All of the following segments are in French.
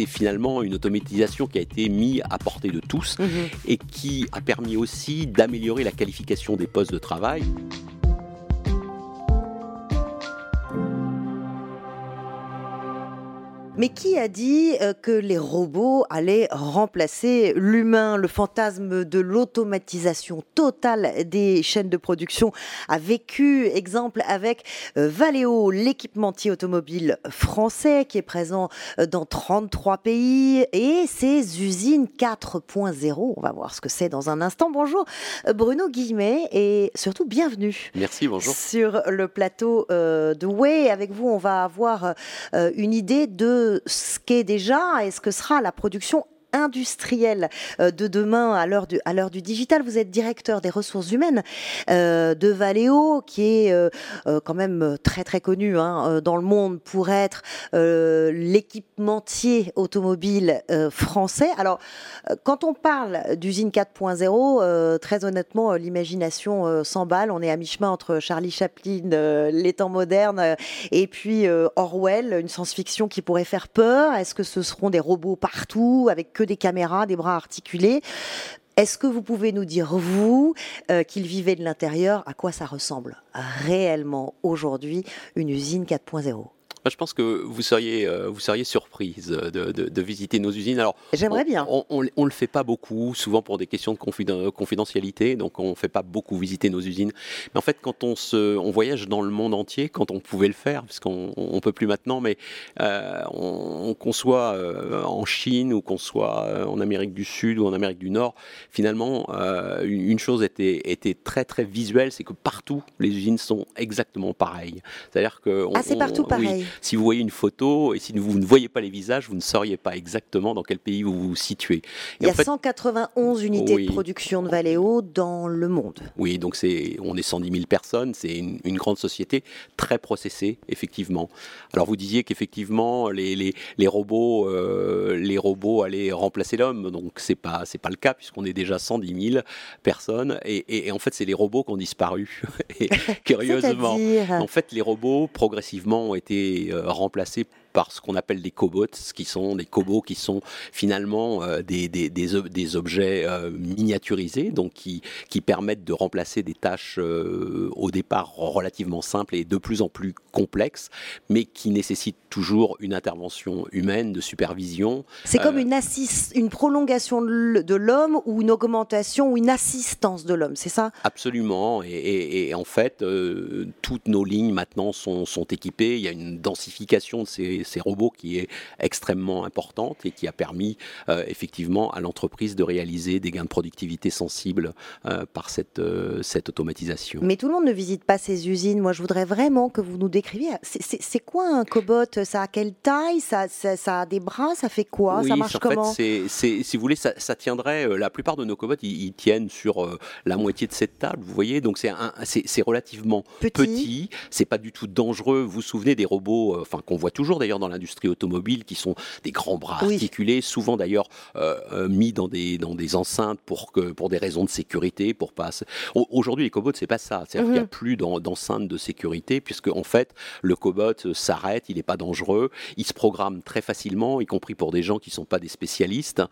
c'est finalement une automatisation qui a été mise à portée de tous Mhm. et qui a permis aussi d'améliorer la qualification des postes de travail. Mais qui a dit euh, que les robots allaient remplacer l'humain Le fantasme de l'automatisation totale des chaînes de production a vécu, exemple, avec euh, Valeo, l'équipementier automobile français qui est présent euh, dans 33 pays et ses usines 4.0. On va voir ce que c'est dans un instant. Bonjour Bruno Guillemet et surtout bienvenue. Merci, bonjour. Sur le plateau de Way, avec vous, on va avoir une idée de ce qu'est déjà et ce que sera la production industrielle euh, de demain à l'heure du, digital. Vous êtes directeur des ressources humaines euh, de Valeo, qui est euh, quand même très très connu hein, dans le monde pour être l'équipementier automobile français. Alors, quand on parle d'usine 4.0, euh, très honnêtement, l'imagination s'emballe. On est à mi-chemin entre Charlie Chaplin, les temps modernes, et puis Orwell, une science-fiction qui pourrait faire peur. Est-ce que ce seront des robots partout, avec des caméras, des bras articulés. Est-ce que vous pouvez nous dire, vous, euh, qu'il vivait de l'intérieur, à quoi ça ressemble réellement aujourd'hui une usine 4.0 Moi, je pense que vous seriez, euh, vous seriez surprise de, de- de visiter nos usines. Alors, J'aimerais bien. On, on le fait pas beaucoup, souvent pour des questions de confiden- confidentialité, donc on fait pas beaucoup visiter nos usines. Mais en fait, quand on se, on voyage dans le monde entier, quand on pouvait le faire, parce qu'on on peut plus maintenant, mais euh, on- qu'on soit euh, en Chine ou qu'on soit euh, en Amérique du Sud ou en Amérique du Nord, finalement, euh, une une chose était, était très très visuelle, c'est que partout les usines sont exactement pareilles. C'est-à-dire que on- Ah, c'est partout on- oui, pareil. Si vous voyez une photo et si vous ne voyez pas les visages, vous ne sauriez pas exactement dans quel pays vous vous situez. Il y a fait, 191 unités Oui. de production de Valeo dans le monde. oui, donc c'est, on est 110 000 personnes, c'est une, une grande société très processée, effectivement. Alors vous disiez qu'effectivement les, les, les robots, euh, les robots allaient remplacer l'homme, donc c'est pas c'est pas le cas puisqu'on est déjà 110 000 personnes et, et- et en fait c'est les robots qui ont disparu. et curieusement, En fait, les robots progressivement ont été euh, remplacés par ce qu'on appelle des cobots, ce qui sont des cobots qui sont finalement euh, des, des, des, ob- des objets euh, miniaturisés, donc qui, qui permettent de remplacer des tâches euh, au départ relativement simples et de plus en plus complexes, mais qui nécessitent toujours une intervention humaine de supervision. C'est comme une, assist- une prolongation de l'homme ou une augmentation ou une assistance de l'homme, c'est ça? Absolument, et, et- et en fait, toutes nos lignes maintenant sont, sont équipées. Il y a une densification de ces, ces robots qui est extrêmement importante et qui a permis euh, effectivement à l'entreprise de réaliser des gains de productivité sensibles euh, par cette, euh, cette automatisation. Mais tout le monde ne visite pas ces usines. Moi, je voudrais vraiment que vous nous décriviez. C'est- quoi un cobot? Ça a quelle taille? Ça, ça, ça a des bras? Ça fait quoi? Ça marche en fait, comment? c'est- si vous voulez, ça, ça tiendrait. la plupart de nos cobots, ils, ils tiennent sur la moitié de cette table. Vous voyez, donc c'est relativement Petit. petit. C'est pas du tout dangereux. Vous vous souvenez des robots, enfin qu'on voit toujours d'ailleurs dans l'industrie automobile, qui sont des grands bras Oui. articulés, souvent d'ailleurs euh, euh, mis dans des dans des enceintes pour que pour des raisons de sécurité, pour pas. Aujourd'hui, les cobots, c'est pas ça. C'est-à-dire qu'il n'y a Mhm. plus d'en- d'enceinte de sécurité, puisque en fait, le cobot euh, s'arrête, il n'est pas dangereux, il se programme très facilement, y compris pour des gens qui ne sont pas des spécialistes.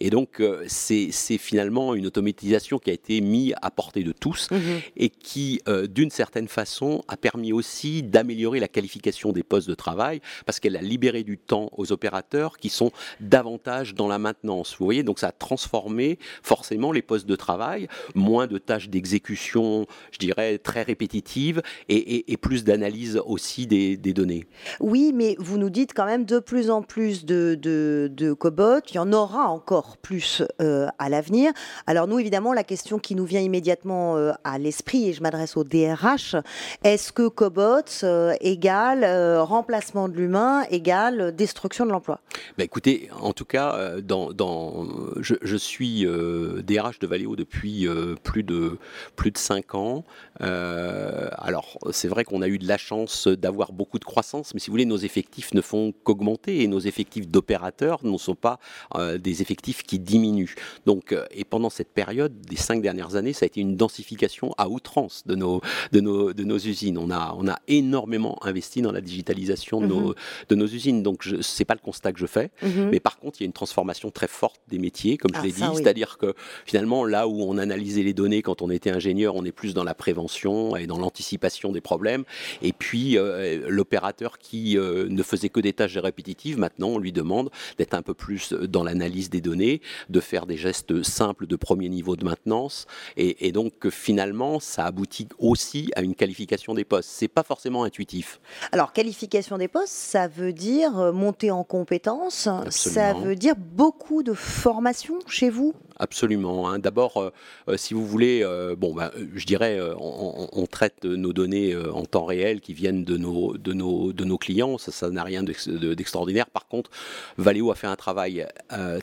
Et donc, euh, c'est finalement une automatisation qui a été mise à portée de tous Mhm. et qui, euh, d'une certaine façon, a permis aussi d'améliorer la qualification des postes de travail parce qu'elle a libéré du temps aux opérateurs qui sont davantage dans la maintenance. Vous voyez, donc ça a transformé forcément les postes de travail, moins de tâches d'exécution, je dirais, très répétitives et, plus d'analyse aussi des, données. Oui, mais vous nous dites quand même de plus en plus de cobots. Il y en aura encore plus euh, à l'avenir. Alors nous, évidemment, la question qui nous vient immédiatement euh, à l'esprit, et je m'adresse au DRH, est-ce que cobots euh, égale euh, remplacement de l'humain égale destruction de l'emploi Bah, écoutez, en tout cas, euh, dans, dans, je, je suis euh, DRH de Valeo depuis euh, plus de plus de cinq ans. Euh, alors, c'est vrai qu'on a eu de la chance d'avoir beaucoup de croissance, mais si vous voulez, nos effectifs ne font qu'augmenter et nos effectifs d'opérateurs ne sont pas des effectifs qui diminuent. Donc, et pendant cette période, des cinq dernières années, ça a été une densification à outrance de nos de nos de nos usines. On a on a énormément investi dans la digitalisation de nos de nos usines. Donc ce n'est pas le constat que je fais, mhm. mais par contre il y a une transformation très forte des métiers, comme je ah, l'ai dit, c'est-à-dire que finalement là où on analysait les données quand on était ingénieur, on est plus dans la prévention et dans l'anticipation des problèmes. Et puis l'opérateur qui ne faisait que des tâches répétitives, maintenant on lui demande d'être un peu plus dans l'analyse des données, de faire des gestes simples de premier niveau de maintenance, et, donc finalement ça aboutit aussi à une qualification des postes. C'est pas forcément intuitif. Alors qualification des postes, ça veut dire euh, monter en compétences, ça veut dire beaucoup de formation chez vous? Absolument. Hein. D'abord, euh, euh, si vous voulez, bon, ben, je dirais, on, traite nos données en temps réel qui viennent de nos, clients. Ça n'a rien d'extraordinaire. Par contre, Valeo a fait un travail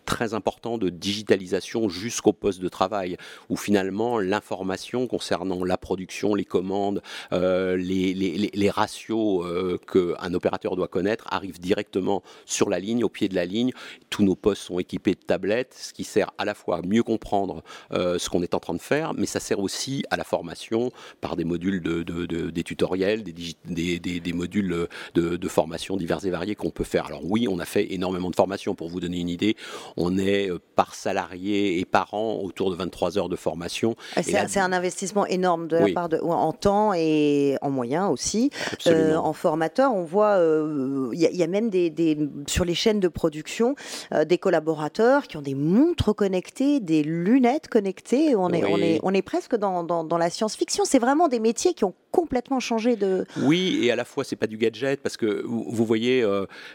très important de digitalisation jusqu'au poste de travail, où finalement l'information concernant la production, les commandes, euh, les, les, ratios euh, qu'un opérateur doit connaître arrivent directement sur la ligne, au pied de la ligne. Tous nos postes sont équipés de tablettes, ce qui sert à la fois mieux comprendre euh, ce qu'on est en train de faire, mais ça sert aussi à la formation par des modules de, des tutoriels, des, des, des, modules de, formation divers et variés qu'on peut faire. Alors oui, on a fait énormément de formation. Pour vous donner une idée, on est par salarié et par an autour de 23 heures de formation. Ah, c'est un investissement énorme de la part de, en temps et en moyens aussi. Euh, en formateur, on voit, il euh, y, a même des, sur les chaînes de production euh, des collaborateurs qui ont des montres connectées, des lunettes connectées. On est, on est, on est presque dans, dans, la science-fiction. C'est vraiment des métiers qui ont complètement changé de. Oui, et à la fois c'est pas du gadget parce que vous, voyez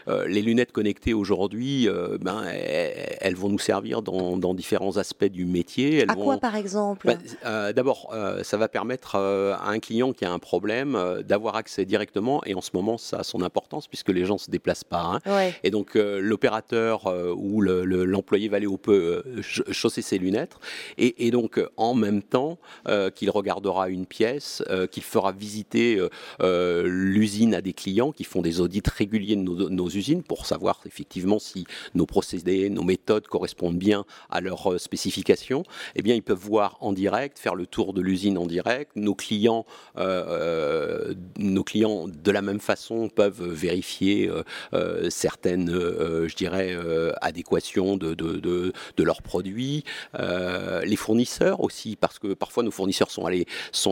les lunettes connectées aujourd'hui, ben elles, vont nous servir dans, dans différents aspects du métier. à quoi par exemple bah, D'abord, ça va permettre à un client qui a un problème euh, d'avoir accès directement. Et en ce moment, ça a son importance puisque les gens ne se déplacent pas. Hein. Et donc, euh, l'opérateur euh, ou l'employé le, Valéo peut chausser ses lunettes. Et, donc, en même temps qu'il regardera une pièce, qu'il fera visiter l'usine à des clients qui font des audits réguliers de nos, usines pour savoir effectivement si nos procédés, nos méthodes correspondent bien à leurs spécifications, eh bien, ils peuvent voir en direct, faire le tour de l'usine en direct. Nos clients euh, euh, nos clients, de la même façon, peuvent vérifier euh, certaines, je dirais, adéquations de, de, leurs produits. les fournisseurs aussi, parce que parfois nos fournisseurs sont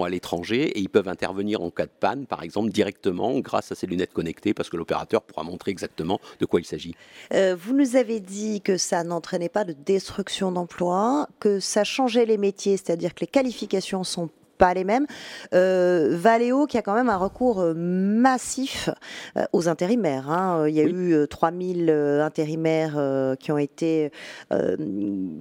à l'étranger et ils peuvent intervenir en cas de panne, par exemple, directement grâce à ces lunettes connectées, parce que l'opérateur pourra montrer exactement de quoi il s'agit. vous nous avez dit que ça n'entraînait pas de destruction d'emplois, que ça changeait les métiers, c'est-à-dire que les qualifications sont pas les mêmes. Euh, Valeo qui a quand même un recours euh, massif euh, aux intérimaires. Hein. Il y a eu 3000 intérimaires qui ont été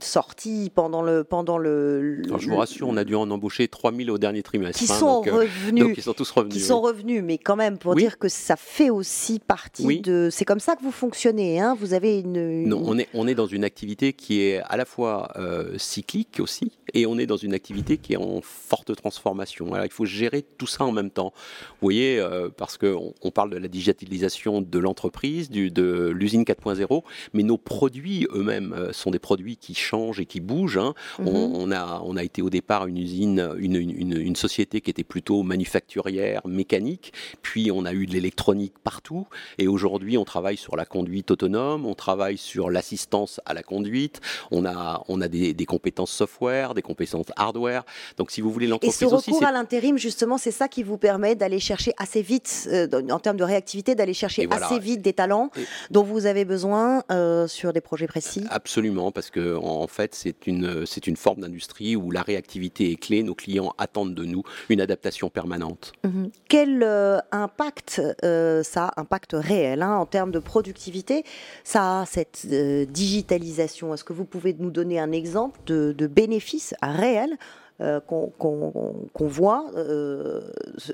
sortis pendant le... Pendant le, je vous rassure, on a dû en embaucher 3000 au dernier trimestre. Qui hein, sont revenus. ils sont tous revenus. Qui sont revenus, mais quand même pour dire que ça fait aussi partie de... C'est comme ça que vous fonctionnez. Hein. Vous avez une, Non, on est, on est dans une activité qui est à la fois cyclique aussi, et on est dans une activité qui est en forte transformation transformation. Alors, il faut gérer tout ça en même temps. Vous voyez, euh, parce qu'on on parle de la digitalisation de l'entreprise, de l'usine 4.0, mais nos produits eux-mêmes euh, sont des produits qui changent et qui bougent. Hein. Mhm. on, a, on a été au départ une usine, une, une, une, société qui était plutôt manufacturière, mécanique, puis on a eu de l'électronique partout, et aujourd'hui on travaille sur la conduite autonome, on travaille sur l'assistance à la conduite, on a, on a des, des compétences software, des compétences hardware. Donc si vous voulez l'entreprise ce recours à l'intérim, justement, c'est ça qui vous permet d'aller chercher assez vite, euh, en termes de réactivité, d'aller chercher assez vite des talents dont vous avez besoin euh, sur des projets précis Absolument, parce que en fait, c'est une, c'est une forme d'industrie où la réactivité est clé. Nos clients attendent de nous une adaptation permanente. Mhm. Quel euh, impact ça impact réel hein, en termes de productivité Ça a cette digitalisation? Est-ce que vous pouvez nous donner un exemple de, de bénéfices réels euh, qu'on voit euh,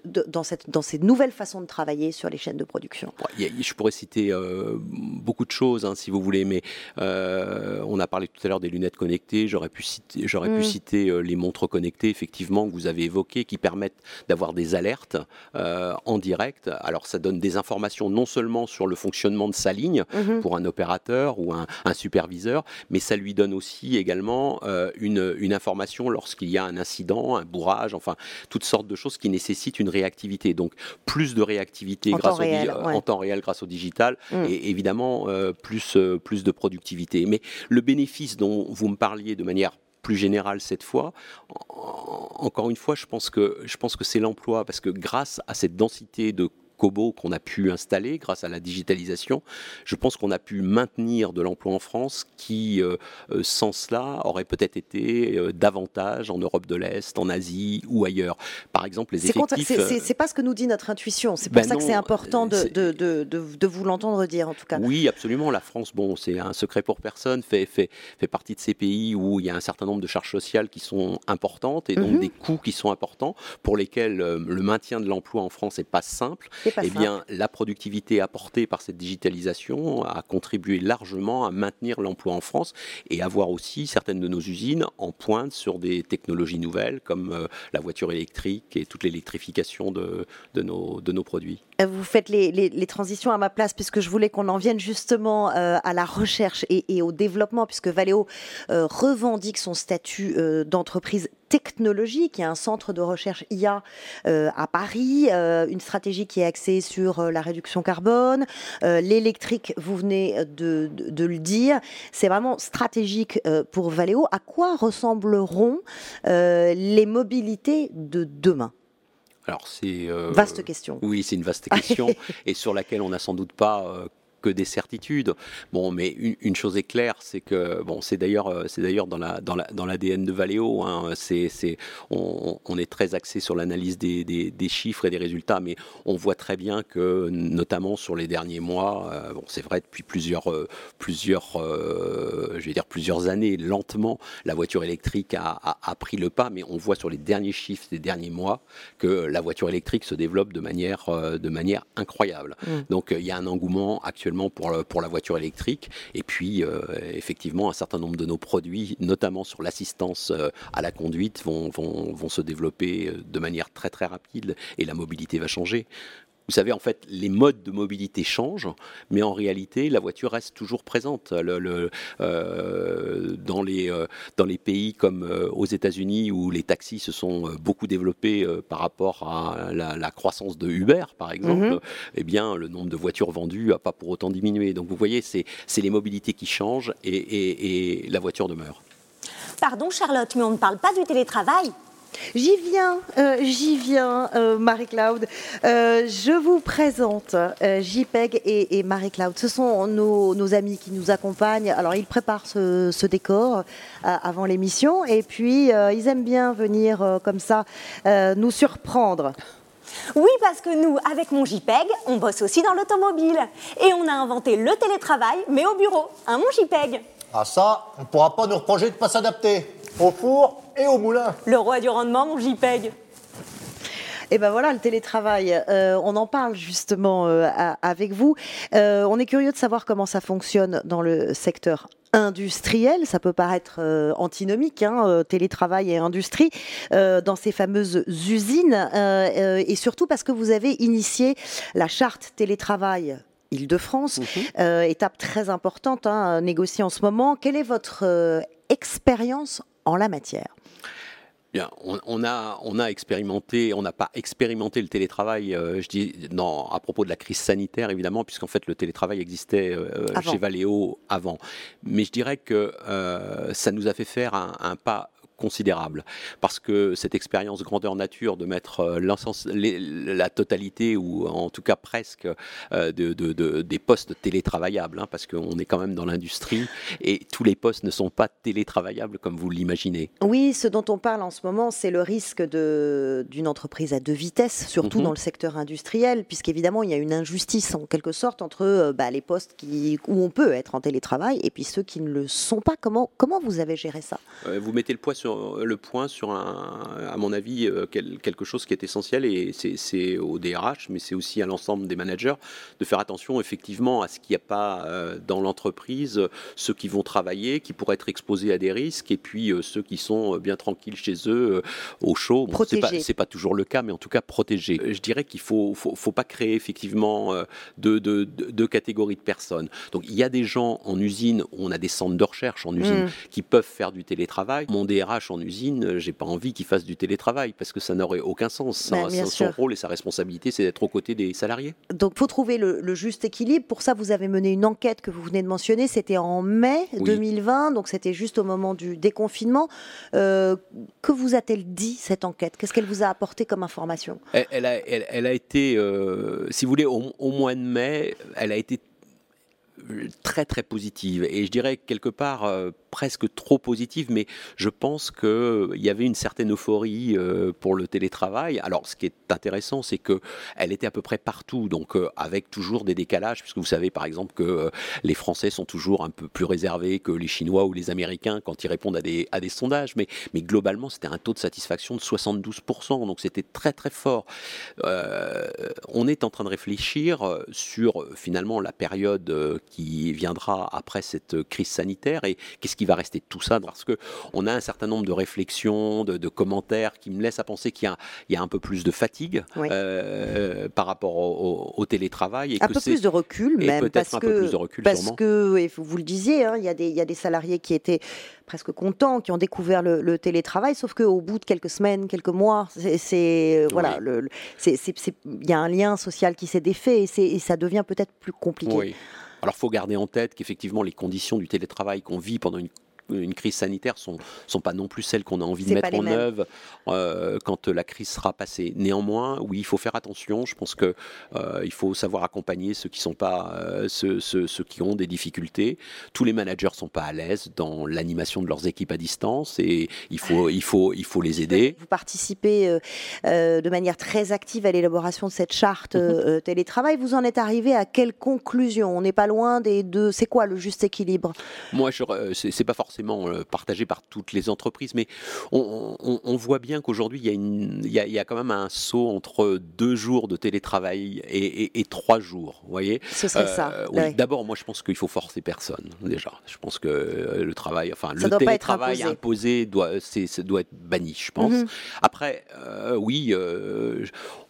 dans, cette, dans ces nouvelles façons de travailler sur les chaînes de production Je pourrais citer euh, beaucoup de choses, hein, si vous voulez, mais on a parlé tout à l'heure des lunettes connectées, j'aurais pu citer, pu mm. citer les montres connectées, effectivement, que vous avez évoquées, qui permettent d'avoir des alertes en direct. Alors ça donne des informations non seulement sur le fonctionnement de sa ligne mm-hmm. pour un opérateur ou un, un, superviseur, mais ça lui donne aussi également une, une information lorsqu'il y a un un incident, un bourrage, enfin toutes sortes de choses qui nécessitent une réactivité. Donc plus de réactivité En grâce temps réel, au, ouais. en temps réel grâce au digital Mm. et évidemment euh, plus, euh, plus de productivité. Mais le bénéfice dont vous me parliez de manière plus générale cette fois, en- encore une fois, je pense que, je pense que c'est l'emploi, parce que grâce à cette densité de qu'on a pu installer grâce à la digitalisation, je pense qu'on a pu maintenir de l'emploi en France qui, euh, euh, sans cela, aurait peut-être été euh, davantage en Europe de l'Est, en Asie ou ailleurs. Par exemple, les effectifs... c'est- pas ce que nous dit notre intuition. C'est pour Ben ça que c'est important de, de, de, vous l'entendre dire, en tout cas. Oui, absolument. La France, bon, c'est un secret pour personne, fait, fait, fait partie de ces pays où il y a un certain nombre de charges sociales qui sont importantes et donc Mhm. des coûts qui sont importants pour lesquels le maintien de l'emploi en France n'est pas simple. C'est Eh simple. bien, la productivité apportée par cette digitalisation a contribué largement à maintenir l'emploi en France et à voir aussi certaines de nos usines en pointe sur des technologies nouvelles comme euh, la voiture électrique et toute l'électrification de, de, nos, de nos produits. Euh, Vous faites les, les- les transitions à ma place puisque je voulais qu'on en vienne justement euh, à la recherche et, et au développement puisque Valeo euh, revendique son statut euh, d'entreprise technologique. Il y a un centre de recherche IA euh, à Paris, euh, une stratégie qui est axée sur euh, la réduction carbone, l'électrique, vous venez de, de- de le dire. C'est vraiment stratégique pour Valeo. À quoi ressembleront les mobilités de demain? Alors, c'est. euh, Vaste question. Oui, c'est une vaste question et sur laquelle on n'a sans doute pas euh, que des certitudes. Bon, mais une, une chose est claire, c'est que bon, c'est d'ailleurs, euh, c'est d'ailleurs dans la dans la dans l'ADN de Valeo. Hein, c'est c'est on, on est très axé sur l'analyse des, des, des chiffres et des résultats, mais on voit très bien que notamment sur les derniers mois, euh, bon, c'est vrai depuis plusieurs euh, plusieurs euh, je vais dire plusieurs années, lentement, la voiture électrique a, a, a pris le pas, mais on voit sur les derniers chiffres des derniers mois que la voiture électrique se développe de manière, de manière incroyable. Mm. Donc il y a un engouement actuellement pour, la voiture électrique. Et puis euh, effectivement, un certain nombre de nos produits, notamment sur l'assistance euh, à la conduite, vont se développer euh, de manière très très rapide et la mobilité va changer. Vous savez, en fait, les modes de mobilité changent, mais en réalité, la voiture reste toujours présente. Le- le- euh, dans, les, euh, dans les pays comme euh, aux États-Unis, où les taxis se sont beaucoup développés euh, par rapport à la, la croissance de Uber, par exemple, Mhm. eh bien, le nombre de voitures vendues n'a pas pour autant diminué. Donc, vous voyez, c'est c'est les mobilités qui changent et, et- et la voiture demeure. Pardon Charlotte, mais on ne parle pas du télétravail. J'y viens, euh, j'y viens, euh, Marie-Claude. Euh, je vous présente euh, JPEG et, et Marie-Claude. Ce sont nos, nos amis qui nous accompagnent. Alors, ils préparent ce, ce décor euh, avant l'émission et puis euh, ils aiment bien venir euh, comme ça euh, nous surprendre. Oui, parce que nous, avec mon JPEG, on bosse aussi dans l'automobile. Et on a inventé le télétravail, mais au bureau. Hein, mon JPEG? Ah ça, on ne pourra pas nous reprocher de ne pas s'adapter. Au four et au moulin. Le roi du rendement, mon JPEG. Et ben voilà, le télétravail, euh, on en parle justement euh, à- avec vous. Euh, on est curieux de savoir comment ça fonctionne dans le secteur industriel. Ça peut paraître euh, antinomique, hein, euh, télétravail et industrie, euh, dans ces fameuses usines. euh, euh, et surtout parce que vous avez initié la charte télétravail. Île-de-France, euh, étape très importante, hein, négociée en ce moment. Quelle est votre euh, expérience en la matière? Bien, on, on a, on a expérimenté, on n'a pas expérimenté le télétravail, euh, je dis, non, à propos de la crise sanitaire, évidemment, puisqu'en fait le télétravail existait euh, chez Valeo avant. Mais je dirais que euh, ça nous a fait faire un, un pas considérable parce que cette expérience grandeur nature de mettre euh, les- la totalité ou en tout cas presque euh, de, de- de- des postes télétravaillables hein, parce qu'on est quand même dans l'industrie et tous les postes ne sont pas télétravaillables comme vous l'imaginez. Oui, ce dont on parle en ce moment, c'est le risque d'une entreprise à deux vitesses, surtout Mhm. dans le secteur industriel, puisqu'évidemment, il y a une injustice en quelque sorte entre euh, bah, les postes qui, où on peut être en télétravail et puis ceux qui ne le sont pas. Comment, comment vous avez géré ça? Euh, Vous mettez le, poids sur, le point sur, un, à mon avis, euh, quel- quelque chose qui est essentiel et c'est- au DRH, mais c'est aussi à l'ensemble des managers de faire attention effectivement à ce qu'il n'y a pas euh, dans l'entreprise euh, ceux qui vont travailler, qui pourraient être exposés à des risques et puis euh, ceux qui sont euh, bien tranquilles chez eux, euh, au chaud. Bon, c'est Protégés. c'est pas toujours le cas, mais en tout cas protégés. Euh, Je dirais qu'il faut, faut, faut pas créer effectivement euh, deux, deux catégories de personnes. Donc il y a des gens en usine, on a des centres de recherche en usine Mm. qui peuvent faire du télétravail. Mon DRH RH en usine, j'ai pas envie qu'il fasse du télétravail parce que ça n'aurait aucun sens. Bah, son, rôle et sa responsabilité, c'est d'être aux côtés des salariés. Donc, faut trouver le, le juste équilibre. Pour ça, vous avez mené une enquête que vous venez de mentionner. C'était en mai Oui. 2020, donc c'était juste au moment du déconfinement. Euh, que vous a-t-elle dit cette enquête? Qu'est-ce qu'elle vous a apporté comme information? Elle, elle a, elle- elle a été, euh, si vous voulez, au, au mois de mai, elle a été très très positive et je dirais quelque part euh, presque trop positive mais je pense que euh, y avait une certaine euphorie euh, pour le télétravail. Alors ce qui est intéressant c'est que elle était à peu près partout donc euh, avec toujours des décalages puisque vous savez par exemple que les Français sont toujours un peu plus réservés que les Chinois ou les Américains quand ils répondent à des, à des sondages mais, mais globalement c'était un taux de satisfaction de 72% donc c'était très très fort. On est en train de réfléchir sur finalement la période qui viendra après cette crise sanitaire et qu'est-ce qui va rester tout ça parce que on a un certain nombre de réflexions, de, de commentaires qui me laissent à penser qu'il y a, il y a un peu plus de fatigue Oui. euh, par rapport au, au- au télétravail et Un que peu plus de recul, et même peut-être parce un que peu plus de recul, parce sûrement. que et vous le disiez, hein, il y, a des- il y a des salariés qui étaient presque contents, qui ont découvert le, le télétravail, sauf qu'au bout de quelques semaines, quelques mois, c'est- c'est voilà, Oui. il y a un lien social qui s'est défait et, et ça devient peut-être plus compliqué. Oui. Alors, faut garder en tête qu'effectivement, les conditions du télétravail qu'on vit pendant une une crise sanitaire sont sont pas non plus celles qu'on a envie de mettre en œuvre euh, quand la crise sera passée. Néanmoins, oui, il faut faire attention. Je pense que euh, il faut savoir accompagner ceux qui sont pas euh, ceux, ceux- ceux qui ont des difficultés. Tous les managers sont pas à l'aise dans l'animation de leurs équipes à distance et il faut il faut il faut les aider. Vous participez de manière très active à l'élaboration de cette charte Mhm. télétravail. Vous en êtes arrivé à quelle conclusion? On n'est pas loin des deux. C'est quoi le juste équilibre? Moi, c'est pas forcément euh, partagé par toutes les entreprises, mais on, on- on voit bien qu'aujourd'hui, il y, a une- il y a- il y a quand même un saut entre deux jours de télétravail et, et- et trois jours. Vous voyez? Ce serait Euh, ça. oui. ouais. D'abord, moi, je pense qu'il faut forcer personne déjà. Je pense que euh, le travail, enfin, Ça le télétravail imposé. imposé doit, doit être banni, je pense. Mhm. Après, euh, oui, euh,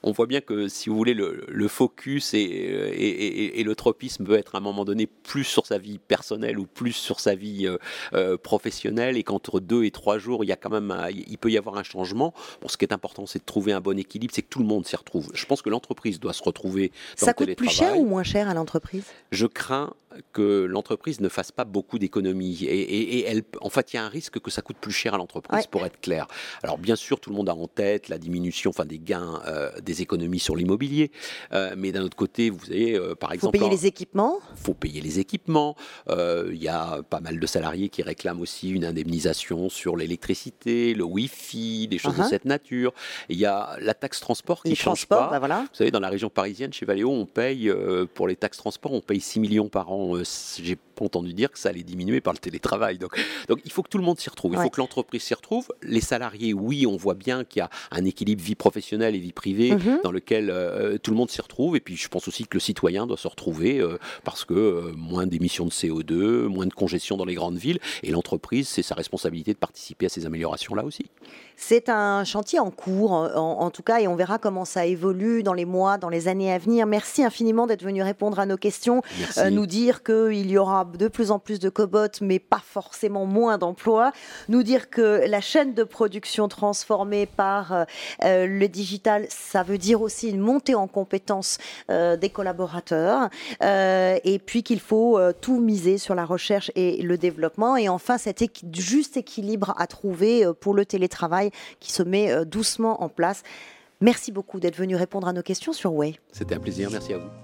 on voit bien que si vous voulez, le, le focus et, et- et- et le tropisme peut être à un moment donné plus sur sa vie personnelle ou plus sur sa vie euh, euh, professionnelle, et qu'entre deux et trois jours, il y a quand même, un- il peut y avoir un changement. Bon, ce qui est important, c'est de trouver un bon équilibre, c'est que tout le monde s'y retrouve. Je pense que l'entreprise doit se retrouver dans Ça le coûte plus cher ou moins cher à l'entreprise? Je crains que l'entreprise ne fasse pas beaucoup d'économies. Et, et- et elle, en fait, il y a un risque que ça coûte plus cher à l'entreprise, Ouais. pour être clair. Alors, bien sûr, tout le monde a en tête la diminution, enfin, des gains, euh, des économies sur l'immobilier. Euh, mais d'un autre côté, vous avez, euh, par Il faut exemple, payer les équipements. faut payer les équipements. Il y a pas mal de salariés qui réclament aussi une indemnisation sur l'électricité, le Wi-Fi, des choses Uh-huh. de cette nature. Il y a la taxe transport qui Les change pas. bah voilà. Vous savez, dans la région parisienne, chez Valeo, on paye, pour les taxes transport, on paye 6 millions par an. Euh, J'ai entendu dire que ça allait diminuer par le télétravail. Donc, donc il faut que tout le monde s'y retrouve. Il Ouais. faut que l'entreprise s'y retrouve. Les salariés, oui, on voit bien qu'il y a un équilibre vie professionnelle et vie privée Mhm. dans lequel euh, tout le monde s'y retrouve. Et puis, je pense aussi que le citoyen doit se retrouver euh, parce que euh, moins d'émissions de CO2, moins de congestion dans les grandes villes. Et l'entreprise, c'est sa responsabilité de participer à ces améliorations-là aussi. C'est un chantier en cours, en, en tout cas, et on verra comment ça évolue dans les mois, dans les années à venir. Merci infiniment d'être venu répondre à nos questions, euh, nous dire qu'il y aura de plus en plus de cobots, mais pas forcément moins d'emplois. Nous dire que la chaîne de production transformée par euh, euh, le digital, ça veut dire aussi une montée en compétences euh, des collaborateurs, et puis qu'il faut tout miser sur la recherche et le développement. Et enfin, cet juste équilibre à trouver pour le télétravail qui se met doucement en place. Merci beaucoup d'être venu répondre à nos questions sur Way. C'était un plaisir. Merci à vous.